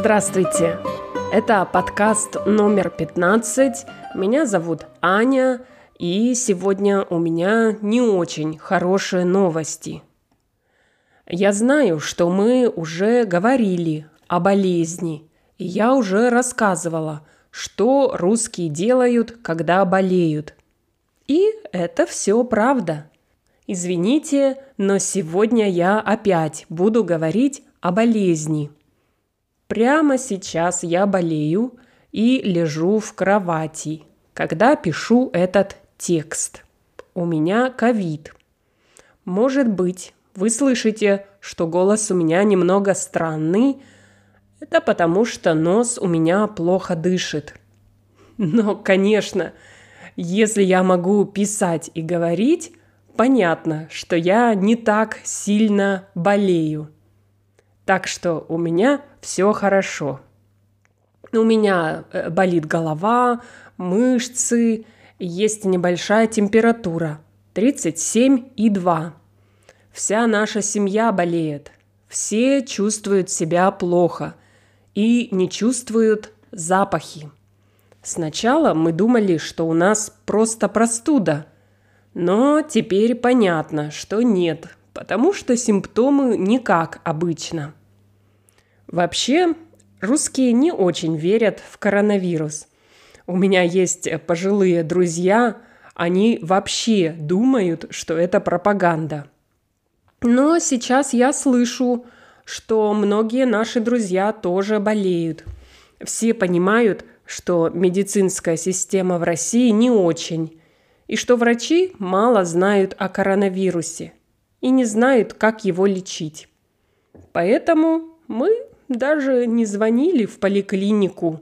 Здравствуйте! Это подкаст номер 15. Меня зовут Аня, и сегодня у меня не очень хорошие новости. Я знаю, что мы уже говорили о болезни, и я уже рассказывала, что русские делают, когда болеют. И это все правда. Извините, но сегодня я опять буду говорить о болезни – Прямо сейчас я болею и лежу в кровати, когда пишу этот текст. У меня ковид. Может быть, вы слышите, что голос у меня немного странный. Это потому, что нос у меня плохо дышит. Но, конечно, если я могу писать и говорить, понятно, что я не так сильно болею. Так что у меня все хорошо. У меня э, болит голова, мышцы, есть небольшая температура 37,2. Вся наша семья болеет. Все чувствуют себя плохо и не чувствуют запахи. Сначала мы думали, что у нас просто простуда, но теперь понятно, что нет, потому что симптомы не как обычно – Вообще, русские не очень верят в коронавирус. У меня есть пожилые друзья, они вообще думают, что это пропаганда. Но сейчас я слышу, что многие наши друзья тоже болеют. Все понимают, что медицинская система в России не очень, и что врачи мало знают о коронавирусе и не знают, как его лечить. Поэтому мы даже не звонили в поликлинику.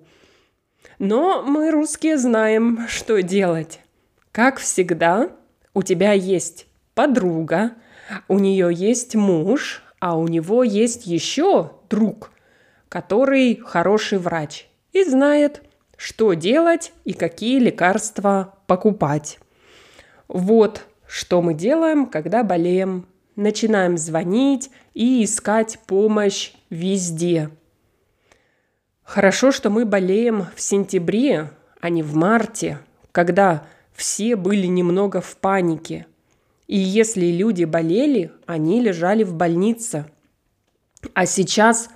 Но мы, русские, знаем, что делать. Как всегда, у тебя есть подруга, у нее есть муж, а у него есть еще друг, который хороший врач и знает, что делать и какие лекарства покупать. Вот что мы делаем, когда болеем начинаем звонить и искать помощь везде. Хорошо, что мы болеем в сентябре, а не в марте, когда все были немного в панике. И если люди болели, они лежали в больнице. А сейчас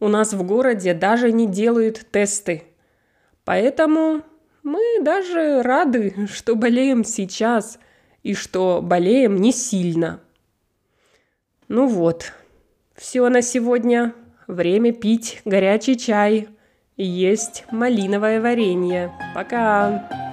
у нас в городе даже не делают тесты. Поэтому мы даже рады, что болеем сейчас и что болеем не сильно – ну вот, все на сегодня. Время пить горячий чай и есть малиновое варенье. Пока!